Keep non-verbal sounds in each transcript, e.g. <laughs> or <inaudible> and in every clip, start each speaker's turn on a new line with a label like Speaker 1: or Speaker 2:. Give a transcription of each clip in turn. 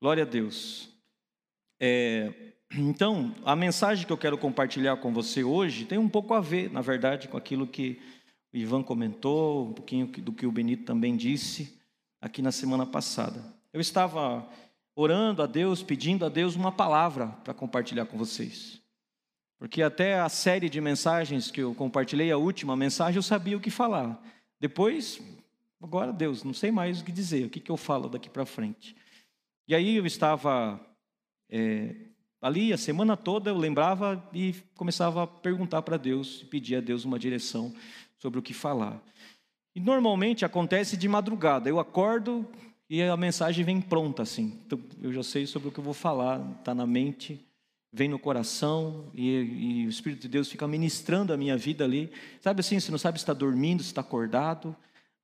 Speaker 1: Glória a Deus. É, então, a mensagem que eu quero compartilhar com você hoje tem um pouco a ver, na verdade, com aquilo que o Ivan comentou, um pouquinho do que o Benito também disse aqui na semana passada. Eu estava orando a Deus, pedindo a Deus uma palavra para compartilhar com vocês. Porque até a série de mensagens que eu compartilhei, a última mensagem, eu sabia o que falar. Depois, agora Deus, não sei mais o que dizer, o que, que eu falo daqui para frente. E aí eu estava é, ali a semana toda, eu lembrava e começava a perguntar para Deus, pedir a Deus uma direção sobre o que falar. E normalmente acontece de madrugada, eu acordo e a mensagem vem pronta assim. Então, eu já sei sobre o que eu vou falar, está na mente vem no coração e, e, o Espírito de Deus fica ministrando a minha vida ali. Sabe assim, você não sabe se está dormindo, se está acordado.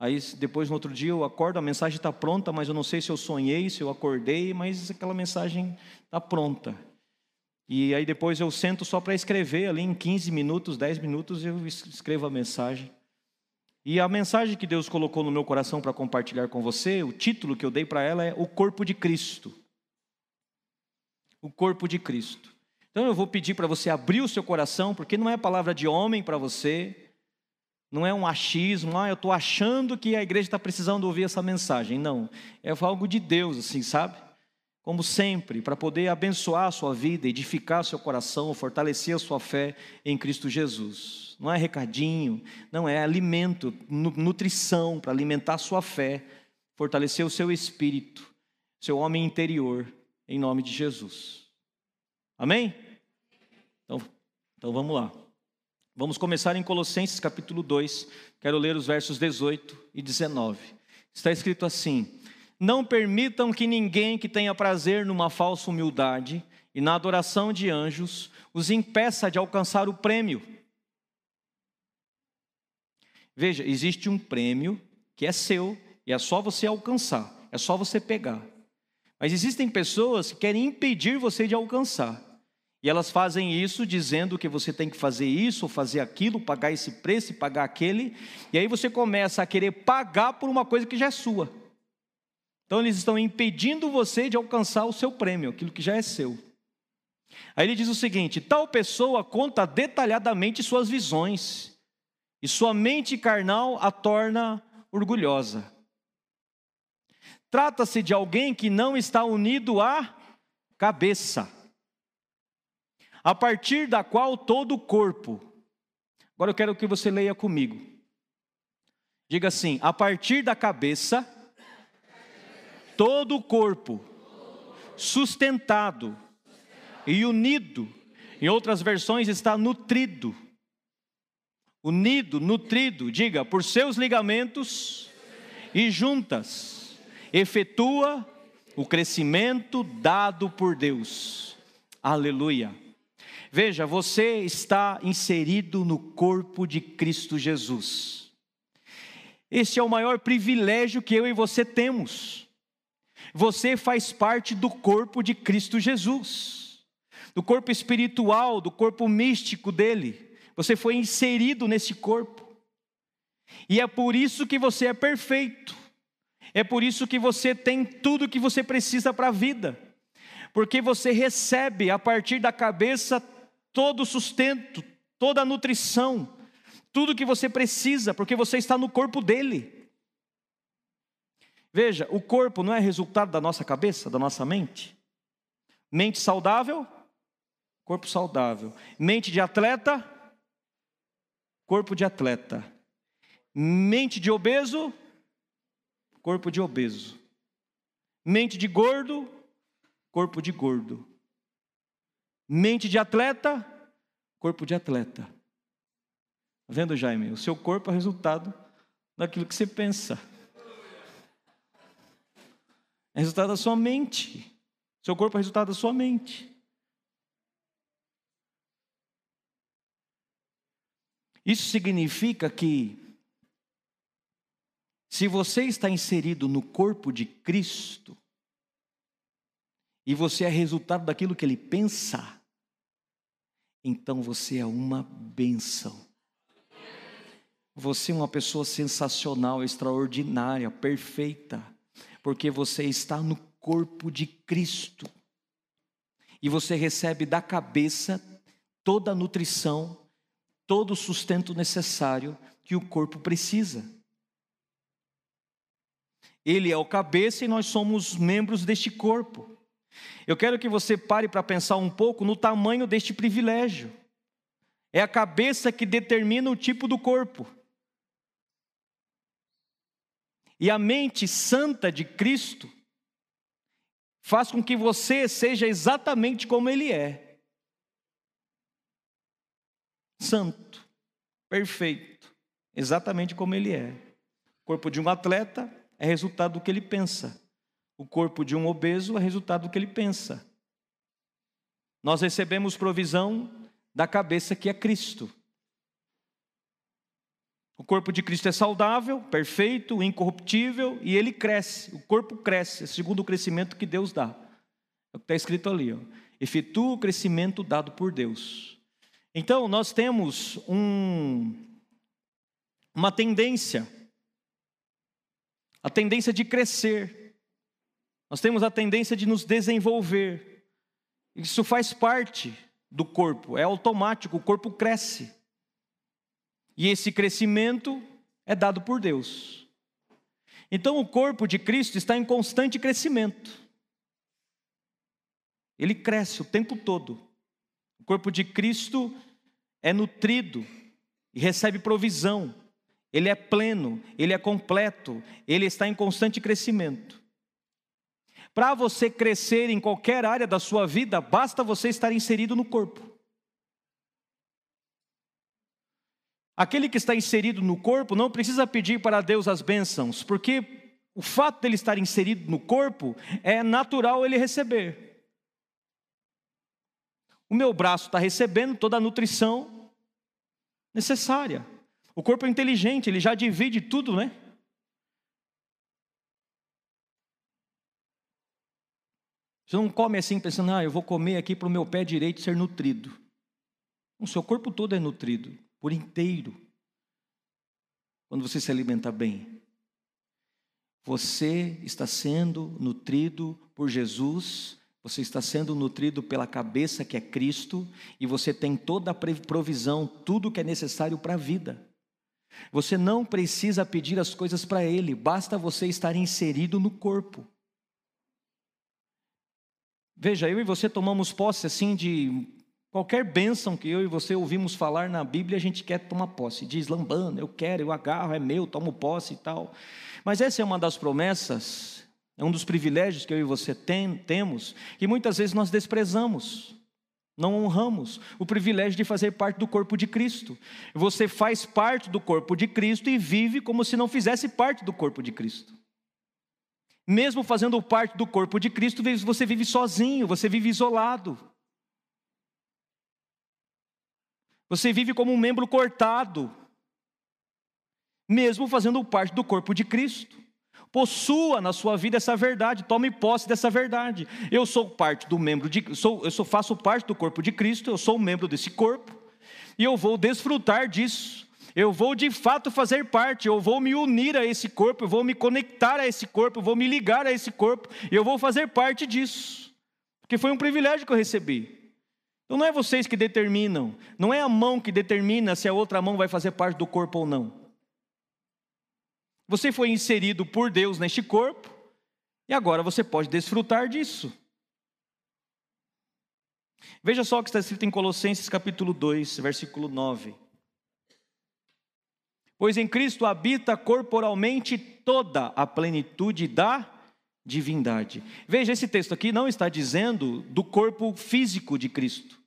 Speaker 1: Aí depois no outro dia eu acordo, a mensagem está pronta, mas eu não sei se eu sonhei, se eu acordei, mas aquela mensagem está pronta. E aí depois eu sento só para escrever ali em 15 minutos, 10 minutos eu escrevo a mensagem. E a mensagem que Deus colocou no meu coração para compartilhar com você, o título que eu dei para ela é O Corpo de Cristo. O Corpo de Cristo. Então eu vou pedir para você abrir o seu coração, porque não é palavra de homem para você, não é um achismo, ah, eu estou achando que a igreja está precisando ouvir essa mensagem. Não, é algo de Deus, assim, sabe? Como sempre, para poder abençoar a sua vida, edificar seu coração, fortalecer a sua fé em Cristo Jesus. Não é recadinho, não é alimento, nutrição para alimentar a sua fé, fortalecer o seu espírito, seu homem interior, em nome de Jesus. Amém? Então, então vamos lá. Vamos começar em Colossenses capítulo 2. Quero ler os versos 18 e 19. Está escrito assim: Não permitam que ninguém que tenha prazer numa falsa humildade e na adoração de anjos os impeça de alcançar o prêmio. Veja, existe um prêmio que é seu e é só você alcançar, é só você pegar. Mas existem pessoas que querem impedir você de alcançar. E elas fazem isso dizendo que você tem que fazer isso, fazer aquilo, pagar esse preço pagar aquele. E aí você começa a querer pagar por uma coisa que já é sua. Então eles estão impedindo você de alcançar o seu prêmio, aquilo que já é seu. Aí ele diz o seguinte: tal pessoa conta detalhadamente suas visões, e sua mente carnal a torna orgulhosa. Trata-se de alguém que não está unido à cabeça, a partir da qual todo o corpo. Agora eu quero que você leia comigo. Diga assim: a partir da cabeça, todo o corpo, sustentado e unido, em outras versões está nutrido. Unido, nutrido, diga, por seus ligamentos e juntas efetua o crescimento dado por Deus. Aleluia. Veja, você está inserido no corpo de Cristo Jesus. Esse é o maior privilégio que eu e você temos. Você faz parte do corpo de Cristo Jesus, do corpo espiritual, do corpo místico dele. Você foi inserido nesse corpo. E é por isso que você é perfeito. É por isso que você tem tudo que você precisa para a vida, porque você recebe a partir da cabeça todo o sustento, toda a nutrição, tudo que você precisa, porque você está no corpo dele. Veja, o corpo não é resultado da nossa cabeça, da nossa mente? Mente saudável, corpo saudável. Mente de atleta, corpo de atleta. Mente de obeso, corpo de obeso. Mente de gordo, corpo de gordo. Mente de atleta, corpo de atleta. Tá vendo, Jaime? O seu corpo é resultado daquilo que você pensa. É resultado da sua mente. Seu corpo é resultado da sua mente. Isso significa que se você está inserido no corpo de Cristo, e você é resultado daquilo que ele pensa, então você é uma benção. Você é uma pessoa sensacional, extraordinária, perfeita, porque você está no corpo de Cristo. E você recebe da cabeça toda a nutrição, todo o sustento necessário que o corpo precisa. Ele é o cabeça e nós somos membros deste corpo. Eu quero que você pare para pensar um pouco no tamanho deste privilégio. É a cabeça que determina o tipo do corpo. E a mente santa de Cristo faz com que você seja exatamente como Ele é: santo, perfeito, exatamente como Ele é. O corpo de um atleta é resultado do que ele pensa, o corpo de um obeso é resultado do que ele pensa. Nós recebemos provisão da cabeça que é Cristo. O corpo de Cristo é saudável, perfeito, incorruptível e ele cresce. O corpo cresce, segundo o crescimento que Deus dá. É o que está escrito ali. Ó. Efetua o crescimento dado por Deus. Então, nós temos um, uma tendência, a tendência de crescer. Nós temos a tendência de nos desenvolver. Isso faz parte do corpo, é automático, o corpo cresce. E esse crescimento é dado por Deus. Então o corpo de Cristo está em constante crescimento. Ele cresce o tempo todo. O corpo de Cristo é nutrido e recebe provisão. Ele é pleno, ele é completo, ele está em constante crescimento. Para você crescer em qualquer área da sua vida, basta você estar inserido no corpo. Aquele que está inserido no corpo não precisa pedir para Deus as bênçãos, porque o fato dele estar inserido no corpo é natural ele receber. O meu braço está recebendo toda a nutrição necessária. O corpo é inteligente, ele já divide tudo, né? Você não come assim pensando, ah, eu vou comer aqui para o meu pé direito ser nutrido. O seu corpo todo é nutrido por inteiro. Quando você se alimenta bem, você está sendo nutrido por Jesus, você está sendo nutrido pela cabeça que é Cristo, e você tem toda a provisão, tudo que é necessário para a vida. Você não precisa pedir as coisas para Ele, basta você estar inserido no corpo. Veja, eu e você tomamos posse assim de Qualquer bênção que eu e você ouvimos falar na Bíblia, a gente quer tomar posse. Diz lambando, eu quero, eu agarro, é meu, tomo posse e tal. Mas essa é uma das promessas, é um dos privilégios que eu e você tem, temos, que muitas vezes nós desprezamos, não honramos o privilégio de fazer parte do corpo de Cristo. Você faz parte do corpo de Cristo e vive como se não fizesse parte do corpo de Cristo. Mesmo fazendo parte do corpo de Cristo, você vive sozinho, você vive isolado. Você vive como um membro cortado, mesmo fazendo parte do corpo de Cristo. Possua na sua vida essa verdade, tome posse dessa verdade. Eu sou parte do membro de, sou, eu sou, faço parte do corpo de Cristo, eu sou um membro desse corpo, e eu vou desfrutar disso. Eu vou de fato fazer parte, eu vou me unir a esse corpo, eu vou me conectar a esse corpo, eu vou me ligar a esse corpo, eu vou fazer parte disso. Porque foi um privilégio que eu recebi. Então não é vocês que determinam, não é a mão que determina se a outra mão vai fazer parte do corpo ou não. Você foi inserido por Deus neste corpo e agora você pode desfrutar disso. Veja só o que está escrito em Colossenses capítulo 2, versículo 9. Pois em Cristo habita corporalmente toda a plenitude da divindade. Veja, esse texto aqui não está dizendo do corpo físico de Cristo,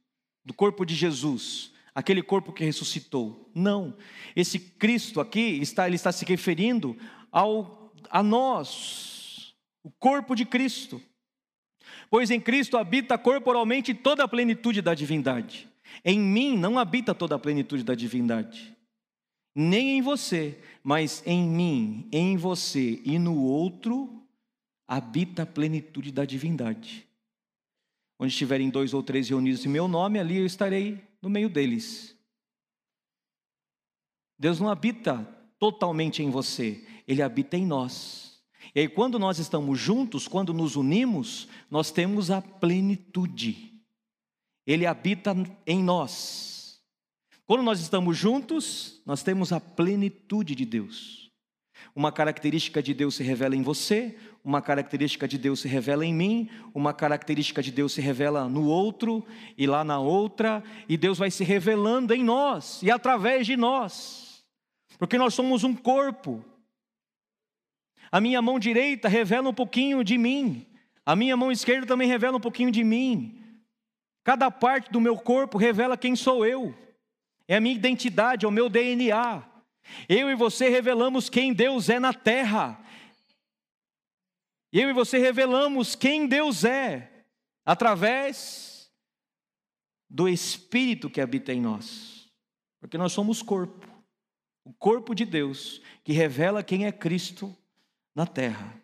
Speaker 1: do corpo de Jesus, aquele corpo que ressuscitou. Não. Esse Cristo aqui está ele está se referindo ao a nós, o corpo de Cristo. Pois em Cristo habita corporalmente toda a plenitude da divindade. Em mim não habita toda a plenitude da divindade. Nem em você, mas em mim, em você e no outro habita a plenitude da divindade. Onde estiverem dois ou três reunidos em meu nome, ali eu estarei no meio deles. Deus não habita totalmente em você, Ele habita em nós. E aí, quando nós estamos juntos, quando nos unimos, nós temos a plenitude. Ele habita em nós. Quando nós estamos juntos, nós temos a plenitude de Deus. Uma característica de Deus se revela em você, uma característica de Deus se revela em mim, uma característica de Deus se revela no outro e lá na outra, e Deus vai se revelando em nós e através de nós, porque nós somos um corpo. A minha mão direita revela um pouquinho de mim, a minha mão esquerda também revela um pouquinho de mim. Cada parte do meu corpo revela quem sou eu, é a minha identidade, é o meu DNA. Eu e você revelamos quem Deus é na terra. Eu e você revelamos quem Deus é através do Espírito que habita em nós, porque nós somos corpo, o corpo de Deus que revela quem é Cristo na terra.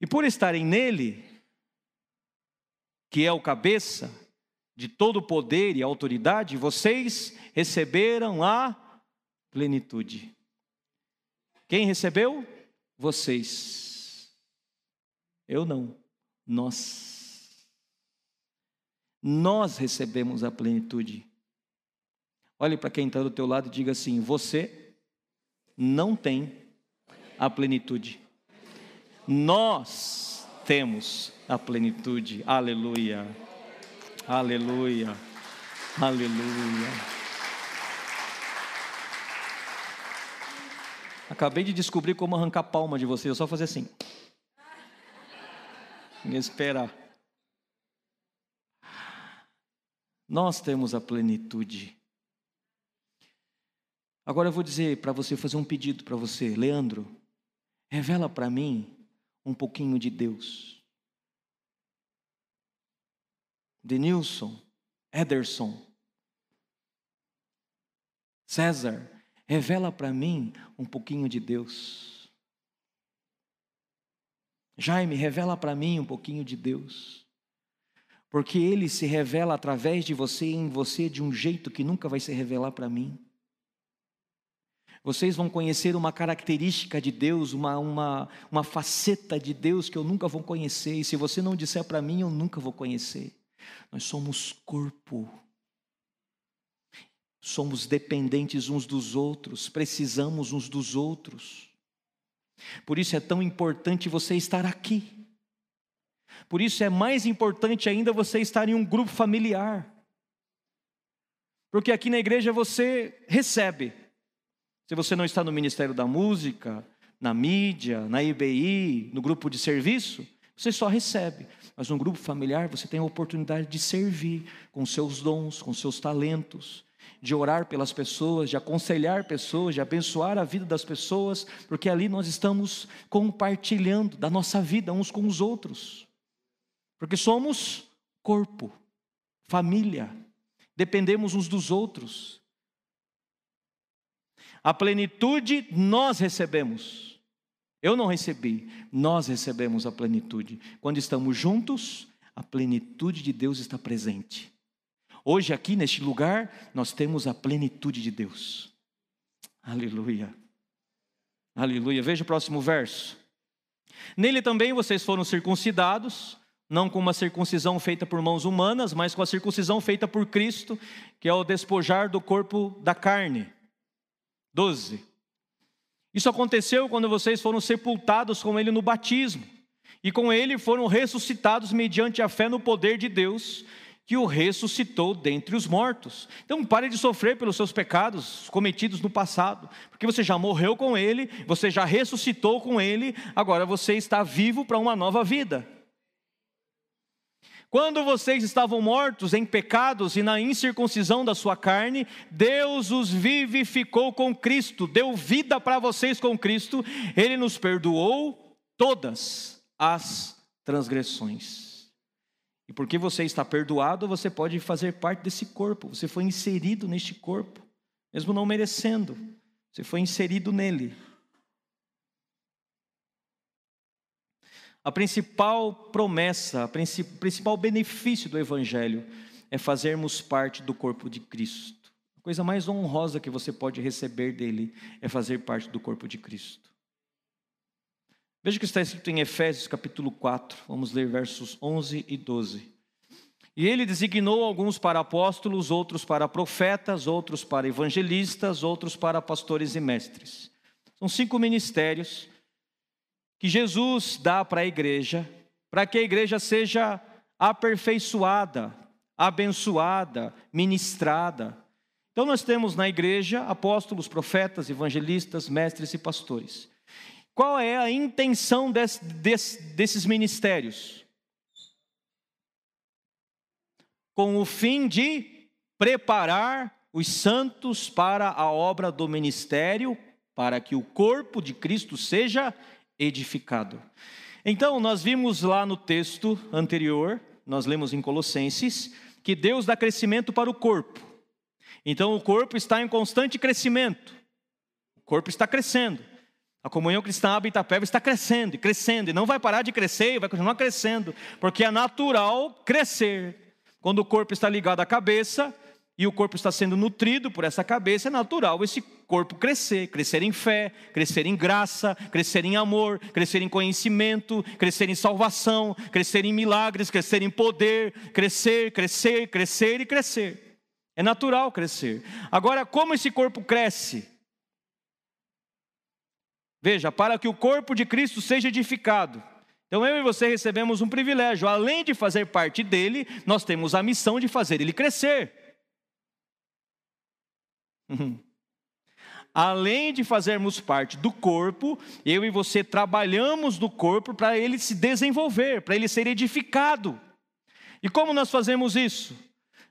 Speaker 1: E por estarem nele, que é o cabeça de todo o poder e autoridade, vocês receberam a plenitude. Quem recebeu? Vocês. Eu não. Nós. Nós recebemos a plenitude. Olhe para quem está do teu lado e diga assim: você não tem a plenitude. Nós temos a plenitude. Aleluia. Aleluia. Aleluia. Acabei de descobrir como arrancar palma de você, é só fazer assim. Me esperar. Nós temos a plenitude. Agora eu vou dizer para você, fazer um pedido para você, Leandro. Revela para mim um pouquinho de Deus. Denilson, Ederson, César, revela para mim um pouquinho de Deus. Jaime, revela para mim um pouquinho de Deus. Porque ele se revela através de você e em você de um jeito que nunca vai se revelar para mim. Vocês vão conhecer uma característica de Deus, uma, uma, uma faceta de Deus que eu nunca vou conhecer. E se você não disser para mim, eu nunca vou conhecer. Nós somos corpo. Somos dependentes uns dos outros, precisamos uns dos outros. Por isso é tão importante você estar aqui. Por isso é mais importante ainda você estar em um grupo familiar. Porque aqui na igreja você recebe, se você não está no Ministério da Música, na mídia, na IBI, no grupo de serviço, você só recebe. Mas no grupo familiar você tem a oportunidade de servir com seus dons, com seus talentos, de orar pelas pessoas, de aconselhar pessoas, de abençoar a vida das pessoas, porque ali nós estamos compartilhando da nossa vida uns com os outros. Porque somos corpo, família, dependemos uns dos outros. A plenitude nós recebemos. Eu não recebi, nós recebemos a plenitude. Quando estamos juntos, a plenitude de Deus está presente. Hoje, aqui neste lugar, nós temos a plenitude de Deus. Aleluia. Aleluia. Veja o próximo verso. Nele também vocês foram circuncidados, não com uma circuncisão feita por mãos humanas, mas com a circuncisão feita por Cristo, que é o despojar do corpo da carne 12. Isso aconteceu quando vocês foram sepultados com ele no batismo, e com ele foram ressuscitados mediante a fé no poder de Deus, que o ressuscitou dentre os mortos. Então pare de sofrer pelos seus pecados cometidos no passado, porque você já morreu com ele, você já ressuscitou com ele, agora você está vivo para uma nova vida. Quando vocês estavam mortos em pecados e na incircuncisão da sua carne, Deus os vivificou com Cristo, deu vida para vocês com Cristo, Ele nos perdoou todas as transgressões. E porque você está perdoado, você pode fazer parte desse corpo, você foi inserido neste corpo, mesmo não merecendo, você foi inserido nele. A principal promessa, o principal benefício do Evangelho é fazermos parte do corpo de Cristo. A coisa mais honrosa que você pode receber dele é fazer parte do corpo de Cristo. Veja o que está escrito em Efésios capítulo 4, vamos ler versos 11 e 12. E ele designou alguns para apóstolos, outros para profetas, outros para evangelistas, outros para pastores e mestres. São cinco ministérios que Jesus dá para a igreja, para que a igreja seja aperfeiçoada, abençoada, ministrada. Então, nós temos na igreja apóstolos, profetas, evangelistas, mestres e pastores. Qual é a intenção desse, desse, desses ministérios? Com o fim de preparar os santos para a obra do ministério, para que o corpo de Cristo seja edificado. Então, nós vimos lá no texto anterior, nós lemos em Colossenses, que Deus dá crescimento para o corpo. Então, o corpo está em constante crescimento. O corpo está crescendo. A comunhão cristã Itapeva está crescendo e crescendo, e não vai parar de crescer, vai continuar crescendo, porque é natural crescer. Quando o corpo está ligado à cabeça e o corpo está sendo nutrido por essa cabeça, é natural esse corpo crescer, crescer em fé, crescer em graça, crescer em amor, crescer em conhecimento, crescer em salvação, crescer em milagres, crescer em poder, crescer, crescer, crescer e crescer. É natural crescer. Agora, como esse corpo cresce? Veja, para que o corpo de Cristo seja edificado. Então eu e você recebemos um privilégio, além de fazer parte dele, nós temos a missão de fazer ele crescer. Além de fazermos parte do corpo, eu e você trabalhamos no corpo para ele se desenvolver, para ele ser edificado. E como nós fazemos isso?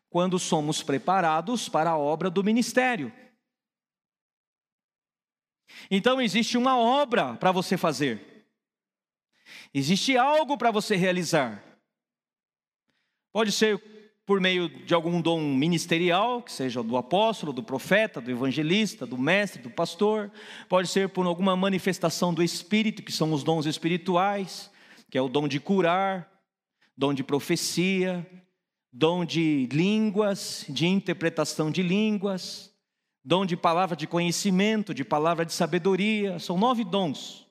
Speaker 1: Quando somos preparados para a obra do ministério. Então existe uma obra para você fazer. Existe algo para você realizar. Pode ser por meio de algum dom ministerial, que seja do apóstolo, do profeta, do evangelista, do mestre, do pastor. Pode ser por alguma manifestação do Espírito, que são os dons espirituais, que é o dom de curar, dom de profecia, dom de línguas, de interpretação de línguas dom de palavra de conhecimento, de palavra de sabedoria, são nove dons.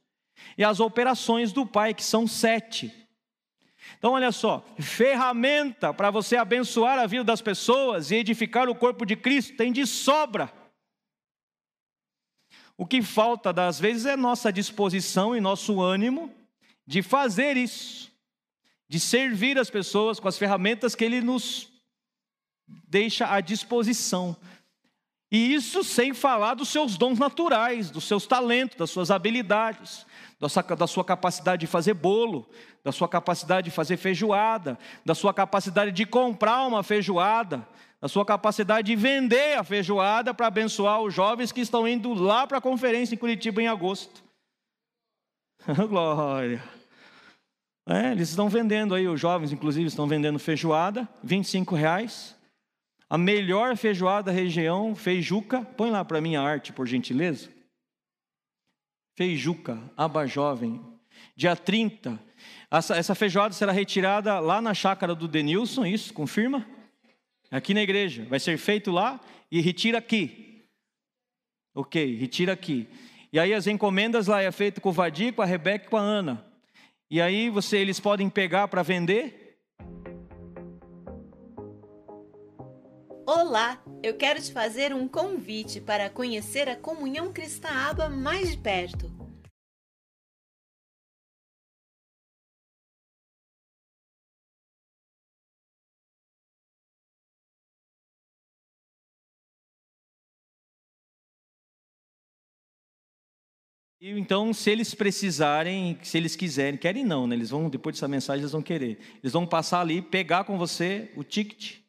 Speaker 1: E as operações do Pai, que são sete. Então, olha só, ferramenta para você abençoar a vida das pessoas e edificar o corpo de Cristo tem de sobra. O que falta, das vezes, é nossa disposição e nosso ânimo de fazer isso, de servir as pessoas com as ferramentas que Ele nos deixa à disposição. E isso sem falar dos seus dons naturais, dos seus talentos, das suas habilidades, da sua capacidade de fazer bolo, da sua capacidade de fazer feijoada, da sua capacidade de comprar uma feijoada, da sua capacidade de vender a feijoada para abençoar os jovens que estão indo lá para a conferência em Curitiba em agosto. <laughs> Glória. É, eles estão vendendo aí, os jovens inclusive estão vendendo feijoada, 25 reais. A melhor feijoada da região, Feijuca. Põe lá para mim a arte, por gentileza. Feijuca, Aba Jovem. Dia 30. Essa, essa feijoada será retirada lá na chácara do Denilson, isso, confirma? Aqui na igreja. Vai ser feito lá e retira aqui. Ok, retira aqui. E aí as encomendas lá é feito com o Vadir, com a Rebeca e com a Ana. E aí você, eles podem pegar para vender
Speaker 2: Olá, eu quero te fazer um convite para conhecer a Comunhão Cristã Aba mais de perto.
Speaker 1: E então, se eles precisarem, se eles quiserem, querem não, né? Eles vão depois dessa mensagem eles vão querer. Eles vão passar ali, pegar com você o ticket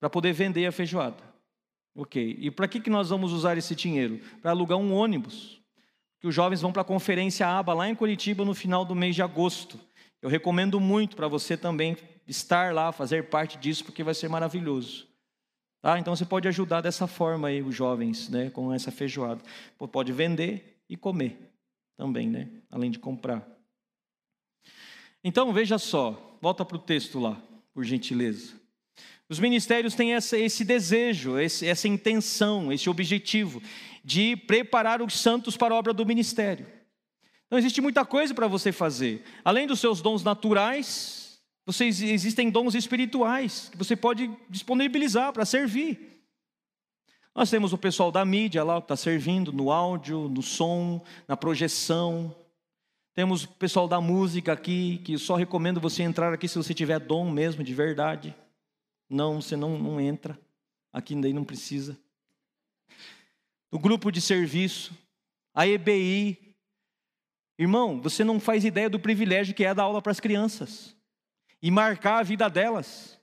Speaker 1: para poder vender a feijoada. Ok. E para que, que nós vamos usar esse dinheiro? Para alugar um ônibus. Que os jovens vão para a conferência ABA lá em Curitiba no final do mês de agosto. Eu recomendo muito para você também estar lá, fazer parte disso, porque vai ser maravilhoso. Tá? Então você pode ajudar dessa forma aí os jovens, né, com essa feijoada. Pode vender e comer também, né, além de comprar. Então veja só, volta para o texto lá, por gentileza. Os ministérios têm essa, esse desejo, esse, essa intenção, esse objetivo de preparar os santos para a obra do ministério. Então existe muita coisa para você fazer. Além dos seus dons naturais, vocês, existem dons espirituais que você pode disponibilizar para servir. Nós temos o pessoal da mídia lá que está servindo no áudio, no som, na projeção. Temos o pessoal da música aqui, que só recomendo você entrar aqui se você tiver dom mesmo, de verdade. Não, você não, não entra. Aqui daí não precisa. O grupo de serviço, a EBI, Irmão, você não faz ideia do privilégio que é dar aula para as crianças e marcar a vida delas.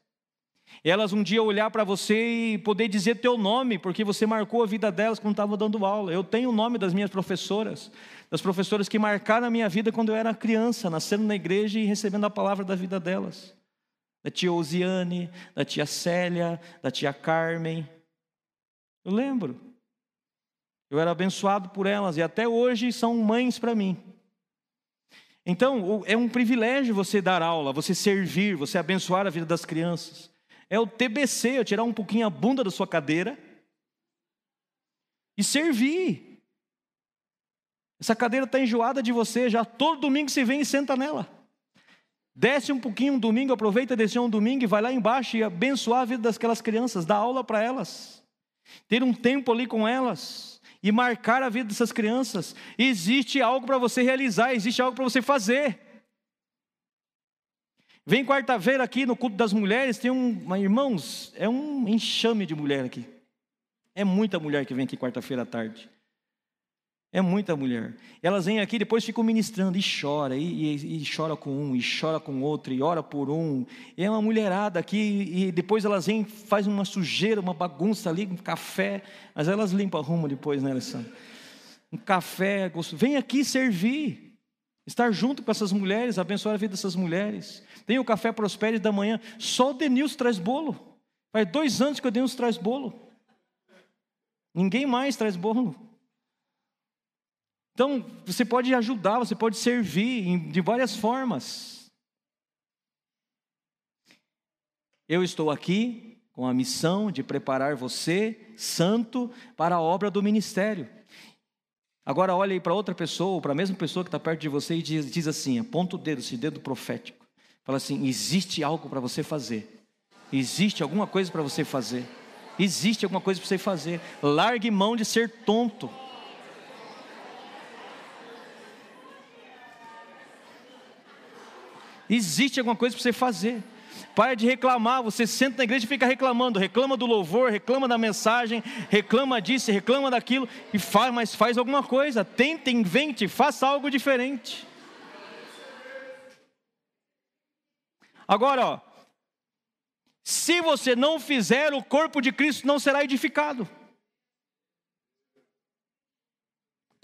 Speaker 1: Elas um dia olhar para você e poder dizer teu nome, porque você marcou a vida delas quando estava dando aula. Eu tenho o nome das minhas professoras, das professoras que marcaram a minha vida quando eu era criança, nascendo na igreja e recebendo a palavra da vida delas. Da tia Osiane, da tia Célia, da tia Carmen. Eu lembro. Eu era abençoado por elas e até hoje são mães para mim. Então, é um privilégio você dar aula, você servir, você abençoar a vida das crianças. É o TBC, eu tirar um pouquinho a bunda da sua cadeira e servir. Essa cadeira está enjoada de você, já todo domingo você vem e senta nela. Desce um pouquinho um domingo, aproveita descer um domingo e vai lá embaixo e abençoar a vida daquelas crianças, dar aula para elas. Ter um tempo ali com elas e marcar a vida dessas crianças. Existe algo para você realizar, existe algo para você fazer. Vem quarta-feira aqui no culto das mulheres, tem um, irmãos, é um enxame de mulher aqui. É muita mulher que vem aqui quarta-feira à tarde. É muita mulher. Elas vêm aqui, depois ficam ministrando e chora, e, e, e, chora com um, e chora com outro, e ora por um. E é uma mulherada aqui, e depois elas vêm, faz uma sujeira, uma bagunça ali, um café, mas elas limpam a rumo depois, né, Alessandra? Um café, vem aqui servir, estar junto com essas mulheres, abençoar a vida dessas mulheres. Tem o café Prospere da manhã, só o Denilson traz bolo. Faz dois anos que o Denilson traz bolo. Ninguém mais traz bolo. Então, você pode ajudar, você pode servir de várias formas. Eu estou aqui com a missão de preparar você, santo, para a obra do ministério. Agora olhe aí para outra pessoa, ou para a mesma pessoa que está perto de você e diz, diz assim, aponta o dedo, esse dedo profético. Fala assim: existe algo para você fazer. Existe alguma coisa para você fazer. Existe alguma coisa para você fazer. Largue mão de ser tonto. Existe alguma coisa para você fazer. Para de reclamar, você senta na igreja e fica reclamando, reclama do louvor, reclama da mensagem, reclama disso, reclama daquilo, e faz, mas faz alguma coisa, tenta, invente, faça algo diferente. Agora, ó, se você não fizer, o corpo de Cristo não será edificado.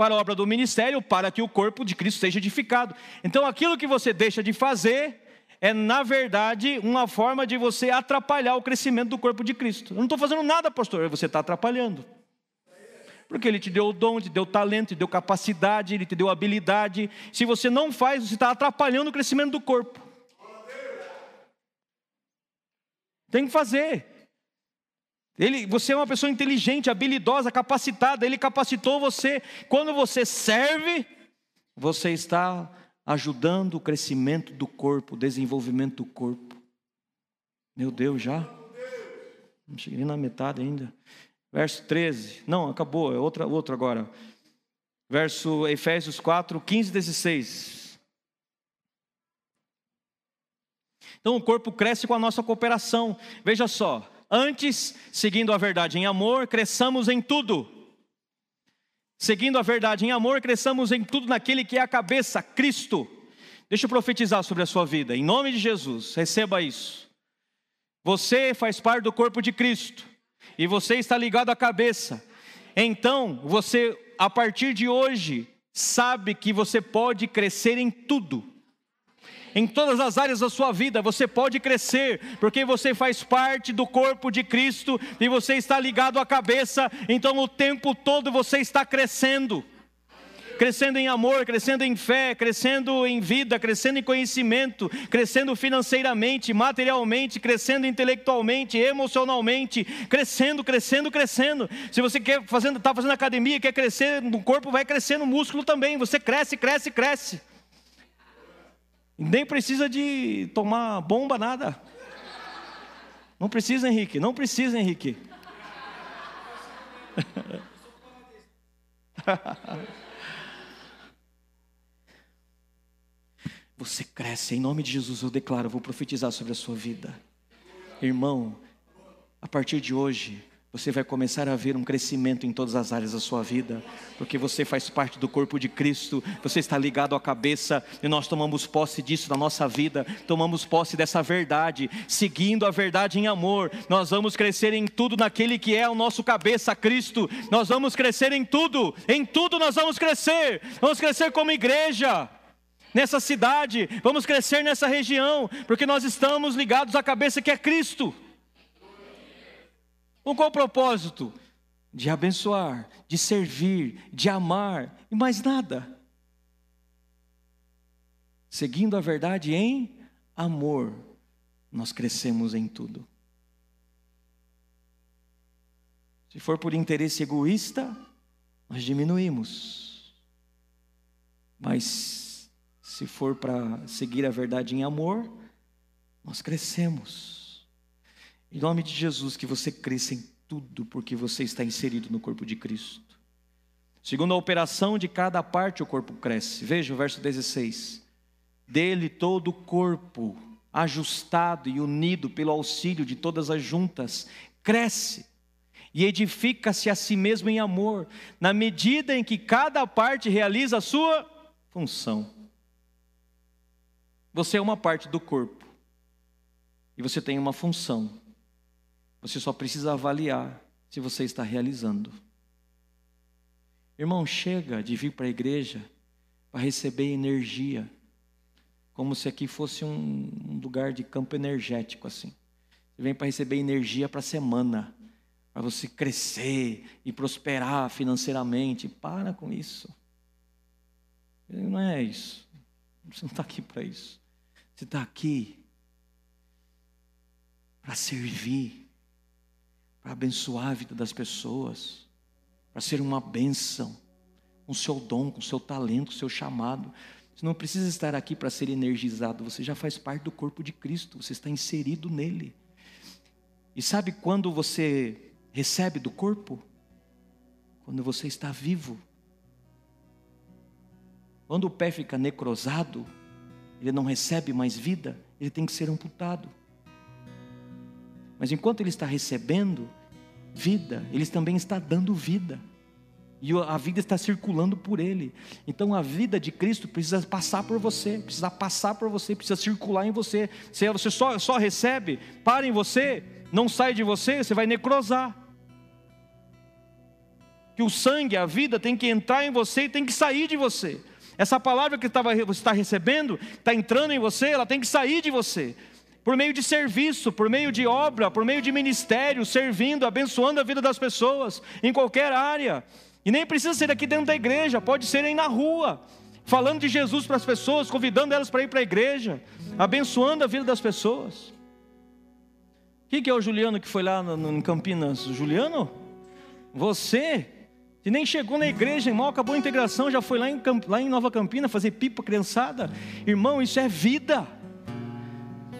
Speaker 1: Para a obra do ministério, para que o corpo de Cristo seja edificado. Então, aquilo que você deixa de fazer é, na verdade, uma forma de você atrapalhar o crescimento do corpo de Cristo. Eu não estou fazendo nada, pastor, você está atrapalhando. Porque Ele te deu o dom, te deu talento, te deu capacidade, Ele te deu habilidade. Se você não faz, você está atrapalhando o crescimento do corpo. Tem que fazer. Ele, você é uma pessoa inteligente, habilidosa, capacitada, ele capacitou você. Quando você serve, você está ajudando o crescimento do corpo, o desenvolvimento do corpo. Meu Deus, já? Não cheguei na metade ainda. Verso 13. Não, acabou, é outra, outro agora. Verso Efésios 4, 15 e 16. Então o corpo cresce com a nossa cooperação. Veja só, Antes, seguindo a verdade em amor, cresçamos em tudo. Seguindo a verdade em amor, cresçamos em tudo naquele que é a cabeça, Cristo. Deixa eu profetizar sobre a sua vida, em nome de Jesus, receba isso. Você faz parte do corpo de Cristo, e você está ligado à cabeça. Então, você, a partir de hoje, sabe que você pode crescer em tudo em todas as áreas da sua vida, você pode crescer, porque você faz parte do corpo de Cristo e você está ligado à cabeça, então o tempo todo você está crescendo crescendo em amor, crescendo em fé, crescendo em vida, crescendo em conhecimento, crescendo financeiramente, materialmente, crescendo intelectualmente, emocionalmente, crescendo, crescendo, crescendo. Se você quer fazendo, está fazendo academia, quer crescer no corpo, vai crescer no músculo também. Você cresce, cresce, cresce. Nem precisa de tomar bomba, nada. Não precisa, Henrique, não precisa, Henrique. <laughs> Você cresce, em nome de Jesus eu declaro, eu vou profetizar sobre a sua vida. Irmão, a partir de hoje, você vai começar a ver um crescimento em todas as áreas da sua vida, porque você faz parte do corpo de Cristo, você está ligado à cabeça, e nós tomamos posse disso na nossa vida, tomamos posse dessa verdade, seguindo a verdade em amor, nós vamos crescer em tudo naquele que é o nosso cabeça, Cristo, nós vamos crescer em tudo, em tudo nós vamos crescer, vamos crescer como igreja. Nessa cidade, vamos crescer nessa região, porque nós estamos ligados à cabeça que é Cristo. Com qual propósito? De abençoar, de servir, de amar e mais nada. Seguindo a verdade em amor, nós crescemos em tudo. Se for por interesse egoísta, nós diminuímos. Mas se for para seguir a verdade em amor, nós crescemos. Em nome de Jesus, que você cresça em tudo, porque você está inserido no corpo de Cristo. Segundo a operação de cada parte, o corpo cresce. Veja o verso 16. Dele todo o corpo, ajustado e unido pelo auxílio de todas as juntas, cresce e edifica-se a si mesmo em amor, na medida em que cada parte realiza a sua função. Você é uma parte do corpo e você tem uma função. Você só precisa avaliar se você está realizando. Irmão, chega de vir para a igreja para receber energia, como se aqui fosse um, lugar de campo energético assim. Você vem para receber energia para a semana, para você crescer e prosperar financeiramente. Para com isso. Não é isso. Você não está aqui para isso. Você está aqui para servir para abençoar a vida das pessoas, para ser uma bênção, com seu dom, com o seu talento, com o seu chamado. Você não precisa estar aqui para ser energizado, você já faz parte do corpo de Cristo, você está inserido nele. E sabe quando você recebe do corpo? Quando você está vivo. Quando o pé fica necrosado, ele não recebe mais vida, ele tem que ser amputado. Mas enquanto ele está recebendo vida, ele também está dando vida. E a vida está circulando por ele. Então a vida de Cristo precisa passar por você, precisa passar por você, precisa circular em você. Se você só, só recebe, para em você, não sai de você, você vai necrosar. Que o sangue, a vida tem que entrar em você e tem que sair de você. Essa palavra que você está recebendo, está entrando em você, ela tem que sair de você por meio de serviço, por meio de obra, por meio de ministério, servindo, abençoando a vida das pessoas, em qualquer área. E nem precisa ser aqui dentro da igreja, pode ser aí na rua, falando de Jesus para as pessoas, convidando elas para ir para a igreja, abençoando a vida das pessoas. Quem que é o Juliano que foi lá no, em Campinas? Juliano? Você? Que nem chegou na igreja, irmão, acabou a integração, já foi lá em, lá em Nova Campina fazer pipa criançada. Irmão, isso é vida.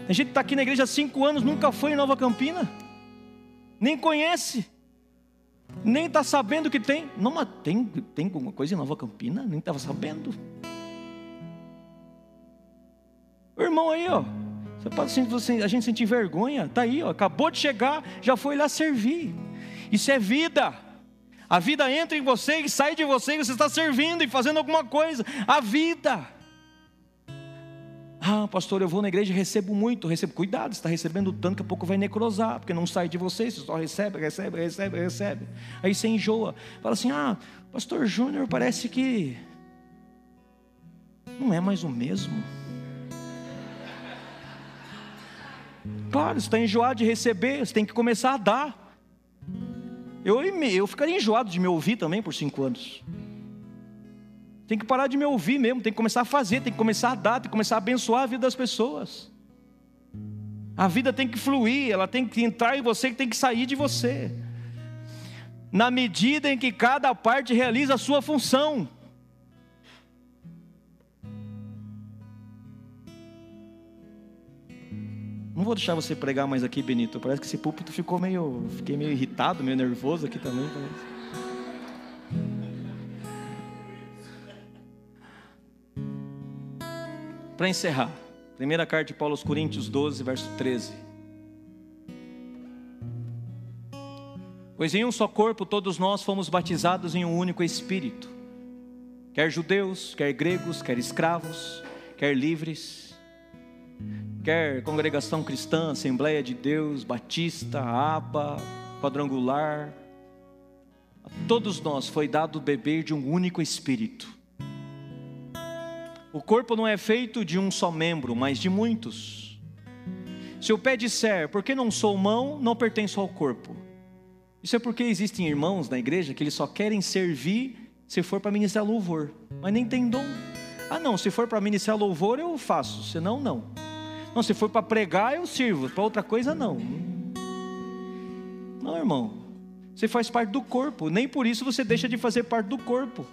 Speaker 1: A gente está aqui na igreja há cinco anos, nunca foi em Nova Campina, nem conhece, nem está sabendo que tem. Não, mas tem, tem alguma coisa em Nova Campina? Nem estava sabendo. O irmão aí, ó. Você pode você, a gente sentir vergonha, tá aí, ó, acabou de chegar, já foi lá servir. Isso é vida. A vida entra em você e sai de você, e você está servindo e fazendo alguma coisa. A vida. Ah, pastor, eu vou na igreja e recebo muito, recebo. Cuidado, está recebendo tanto que a pouco vai necrosar, porque não sai de você, você só recebe, recebe, recebe, recebe. Aí você enjoa. Fala assim: ah, pastor Júnior parece que não é mais o mesmo. Claro, você está enjoado de receber, você tem que começar a dar. Eu, eu ficaria enjoado de me ouvir também por cinco anos. Tem que parar de me ouvir mesmo, tem que começar a fazer, tem que começar a dar, tem que começar a abençoar a vida das pessoas. A vida tem que fluir, ela tem que entrar em você e tem que sair de você. Na medida em que cada parte realiza a sua função. Não vou deixar você pregar mais aqui, Benito. Parece que esse púlpito ficou meio. Fiquei meio irritado, meio nervoso aqui também. Para encerrar, primeira carta de Paulo aos Coríntios 12, verso 13. Pois em um só corpo todos nós fomos batizados em um único Espírito, quer judeus, quer gregos, quer escravos, quer livres quer congregação cristã, Assembleia de Deus, Batista, Aba, Quadrangular, a todos nós foi dado beber de um único Espírito. O corpo não é feito de um só membro, mas de muitos. Se o pé disser, porque não sou mão, não pertenço ao corpo. Isso é porque existem irmãos na igreja que eles só querem servir se for para ministrar louvor, mas nem tem dom. Ah, não, se for para ministrar louvor eu faço, senão não. Não, se for para pregar, eu sirvo, para outra coisa, não. Não, irmão. Você faz parte do corpo, nem por isso você deixa de fazer parte do corpo.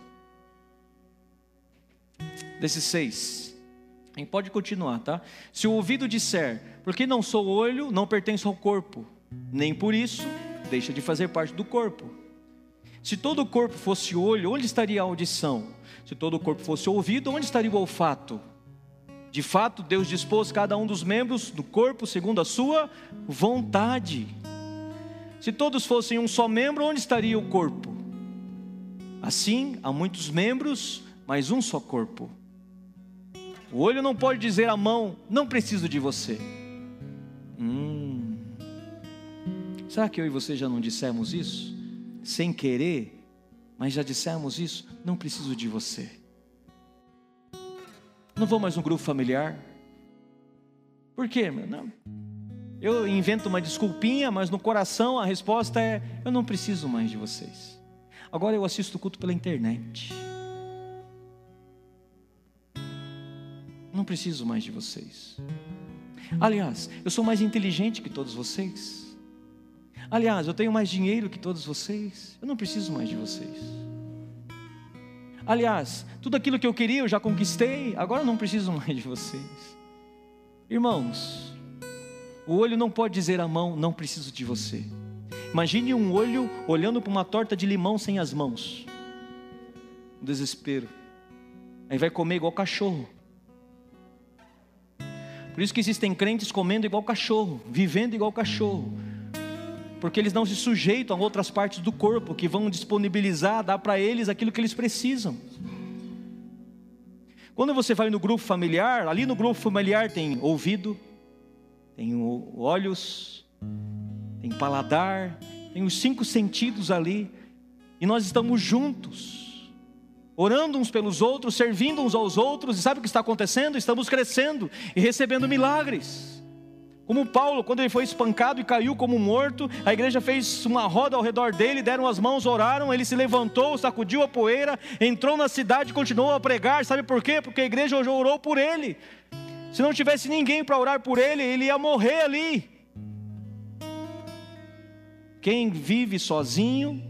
Speaker 1: Desses seis. Gente pode continuar, tá? Se o ouvido disser, porque não sou olho, não pertenço ao corpo, nem por isso deixa de fazer parte do corpo. Se todo o corpo fosse olho, onde estaria a audição? Se todo o corpo fosse ouvido, onde estaria o olfato? De fato, Deus dispôs cada um dos membros do corpo segundo a sua vontade. Se todos fossem um só membro, onde estaria o corpo? Assim, há muitos membros, mas um só corpo. O olho não pode dizer à mão: Não preciso de você. Hum. Será que eu e você já não dissemos isso? Sem querer, mas já dissemos isso? Não preciso de você. Não vou mais no grupo familiar. Por quê? Não. Eu invento uma desculpinha, mas no coração a resposta é: eu não preciso mais de vocês. Agora eu assisto o culto pela internet. Não preciso mais de vocês. Aliás, eu sou mais inteligente que todos vocês. Aliás, eu tenho mais dinheiro que todos vocês. Eu não preciso mais de vocês. Aliás, tudo aquilo que eu queria eu já conquistei, agora eu não preciso <laughs> mais de vocês. Irmãos, o olho não pode dizer à mão, não preciso de você. Imagine um olho olhando para uma torta de limão sem as mãos. Desespero. Aí vai comer igual cachorro. Por isso que existem crentes comendo igual cachorro, vivendo igual cachorro porque eles não se sujeitam a outras partes do corpo que vão disponibilizar, dar para eles aquilo que eles precisam. Quando você vai no grupo familiar, ali no grupo familiar tem ouvido, tem olhos, tem paladar, tem os cinco sentidos ali, e nós estamos juntos, orando uns pelos outros, servindo uns aos outros, e sabe o que está acontecendo? Estamos crescendo e recebendo milagres. Como Paulo, quando ele foi espancado e caiu como morto, a igreja fez uma roda ao redor dele, deram as mãos, oraram, ele se levantou, sacudiu a poeira, entrou na cidade e continuou a pregar. Sabe por quê? Porque a igreja orou por ele. Se não tivesse ninguém para orar por ele, ele ia morrer ali. Quem vive sozinho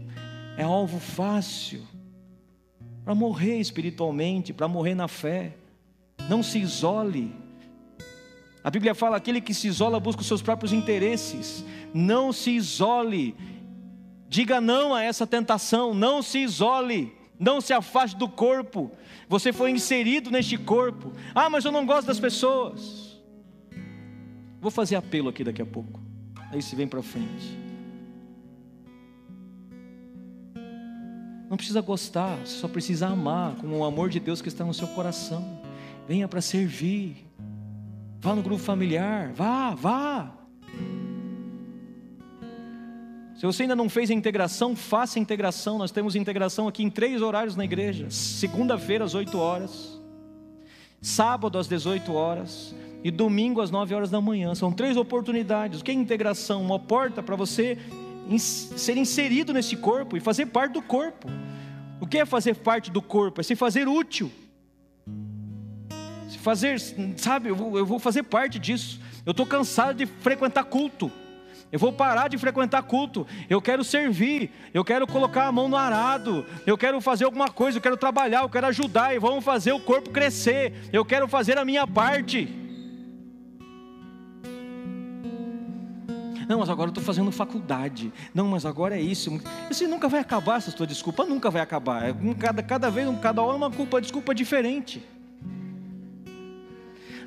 Speaker 1: é alvo fácil para morrer espiritualmente, para morrer na fé. Não se isole. A Bíblia fala: aquele que se isola busca os seus próprios interesses. Não se isole. Diga não a essa tentação. Não se isole. Não se afaste do corpo. Você foi inserido neste corpo. Ah, mas eu não gosto das pessoas. Vou fazer apelo aqui daqui a pouco. Aí se vem para frente. Não precisa gostar, só precisa amar com o amor de Deus que está no seu coração. Venha para servir. Vá no grupo familiar, vá, vá. Se você ainda não fez a integração, faça a integração. Nós temos integração aqui em três horários na igreja: segunda-feira às 8 horas, sábado às 18 horas e domingo às 9 horas da manhã. São três oportunidades. O que é integração? Uma porta para você ser inserido nesse corpo e fazer parte do corpo. O que é fazer parte do corpo? É se fazer útil. Se fazer, sabe, eu vou, eu vou fazer parte disso. Eu estou cansado de frequentar culto. Eu vou parar de frequentar culto. Eu quero servir. Eu quero colocar a mão no arado. Eu quero fazer alguma coisa. Eu quero trabalhar. Eu quero ajudar. E vamos fazer o corpo crescer. Eu quero fazer a minha parte. Não, mas agora eu estou fazendo faculdade. Não, mas agora é isso. Isso nunca vai acabar, essa sua desculpa nunca vai acabar. É cada, cada vez, cada hora, uma culpa, desculpa diferente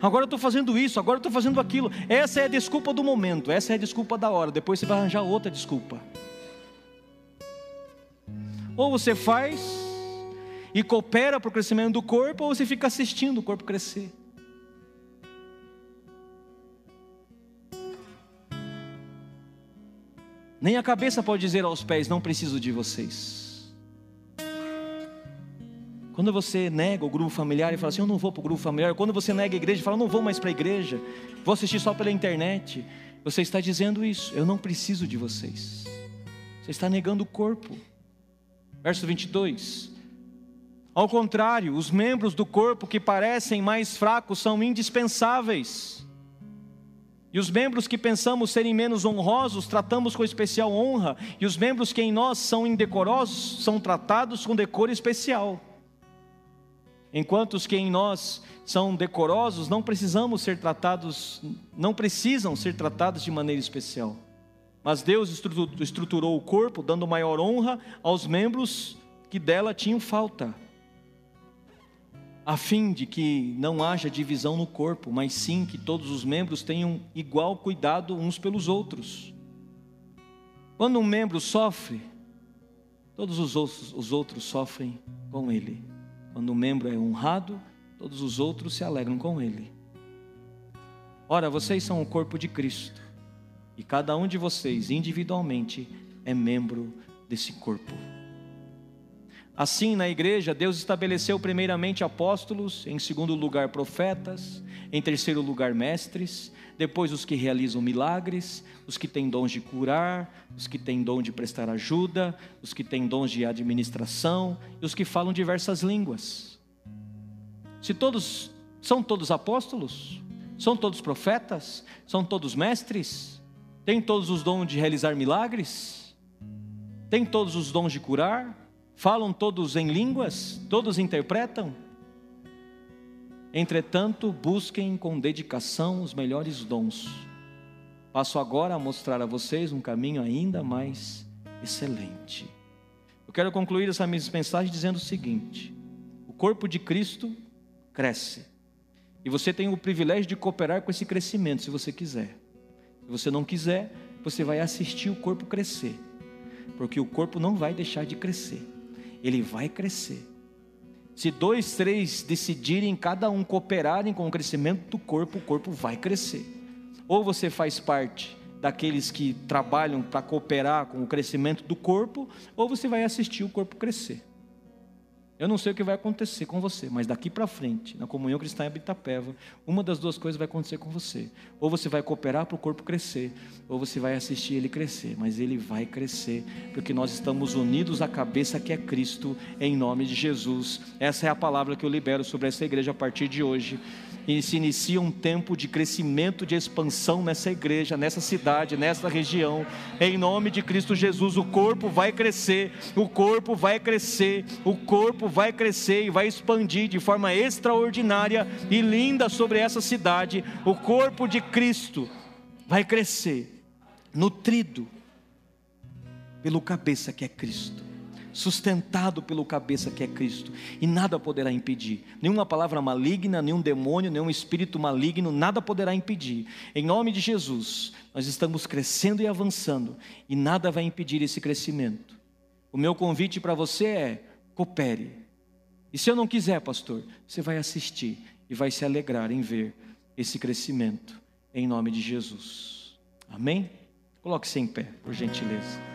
Speaker 1: agora eu estou fazendo isso, agora eu estou fazendo aquilo. Essa é a desculpa do momento, essa é a desculpa da hora. Depois você vai arranjar outra desculpa. Ou você faz e coopera para o crescimento do corpo, ou você fica assistindo o corpo crescer. Nem a cabeça pode dizer aos pés: Não preciso de vocês. Quando você nega o grupo familiar e fala assim, eu não vou para o grupo familiar. Quando você nega a igreja e fala, não vou mais para a igreja, vou assistir só pela internet. Você está dizendo isso, eu não preciso de vocês. Você está negando o corpo. Verso 22. Ao contrário, os membros do corpo que parecem mais fracos são indispensáveis. E os membros que pensamos serem menos honrosos, tratamos com especial honra, e os membros que em nós são indecorosos, são tratados com decoro especial. Enquanto os que em nós são decorosos não precisamos ser tratados, não precisam ser tratados de maneira especial. Mas Deus estruturou o corpo, dando maior honra aos membros que dela tinham falta, a fim de que não haja divisão no corpo, mas sim que todos os membros tenham igual cuidado uns pelos outros. Quando um membro sofre, todos os outros, os outros sofrem com ele. Quando um membro é honrado, todos os outros se alegram com ele. Ora, vocês são o corpo de Cristo, e cada um de vocês, individualmente, é membro desse corpo. Assim, na igreja, Deus estabeleceu primeiramente apóstolos, em segundo lugar profetas, em terceiro lugar mestres, depois os que realizam milagres, os que têm dons de curar, os que têm dom de prestar ajuda, os que têm dons de administração e os que falam diversas línguas. Se todos são todos apóstolos, são todos profetas, são todos mestres, têm todos os dons de realizar milagres, têm todos os dons de curar, Falam todos em línguas? Todos interpretam? Entretanto, busquem com dedicação os melhores dons. Passo agora a mostrar a vocês um caminho ainda mais excelente. Eu quero concluir essa minha mensagem dizendo o seguinte: o corpo de Cristo cresce. E você tem o privilégio de cooperar com esse crescimento, se você quiser. Se você não quiser, você vai assistir o corpo crescer. Porque o corpo não vai deixar de crescer ele vai crescer. Se dois, três decidirem, cada um cooperarem com o crescimento do corpo, o corpo vai crescer. Ou você faz parte daqueles que trabalham para cooperar com o crescimento do corpo, ou você vai assistir o corpo crescer. Eu não sei o que vai acontecer com você, mas daqui para frente, na comunhão cristã em Abitapeva, uma das duas coisas vai acontecer com você. Ou você vai cooperar para o corpo crescer, ou você vai assistir ele crescer, mas ele vai crescer, porque nós estamos unidos à cabeça que é Cristo, em nome de Jesus. Essa é a palavra que eu libero sobre essa igreja a partir de hoje e se inicia um tempo de crescimento, de expansão nessa igreja, nessa cidade, nessa região. Em nome de Cristo Jesus, o corpo vai crescer, o corpo vai crescer, o corpo vai crescer e vai expandir de forma extraordinária e linda sobre essa cidade. O corpo de Cristo vai crescer, nutrido pelo cabeça que é Cristo sustentado pelo cabeça que é Cristo, e nada poderá impedir. Nenhuma palavra maligna, nenhum demônio, nenhum espírito maligno, nada poderá impedir. Em nome de Jesus, nós estamos crescendo e avançando, e nada vai impedir esse crescimento. O meu convite para você é: coopere. E se eu não quiser, pastor, você vai assistir e vai se alegrar em ver esse crescimento, em nome de Jesus. Amém? Coloque-se em pé, por gentileza.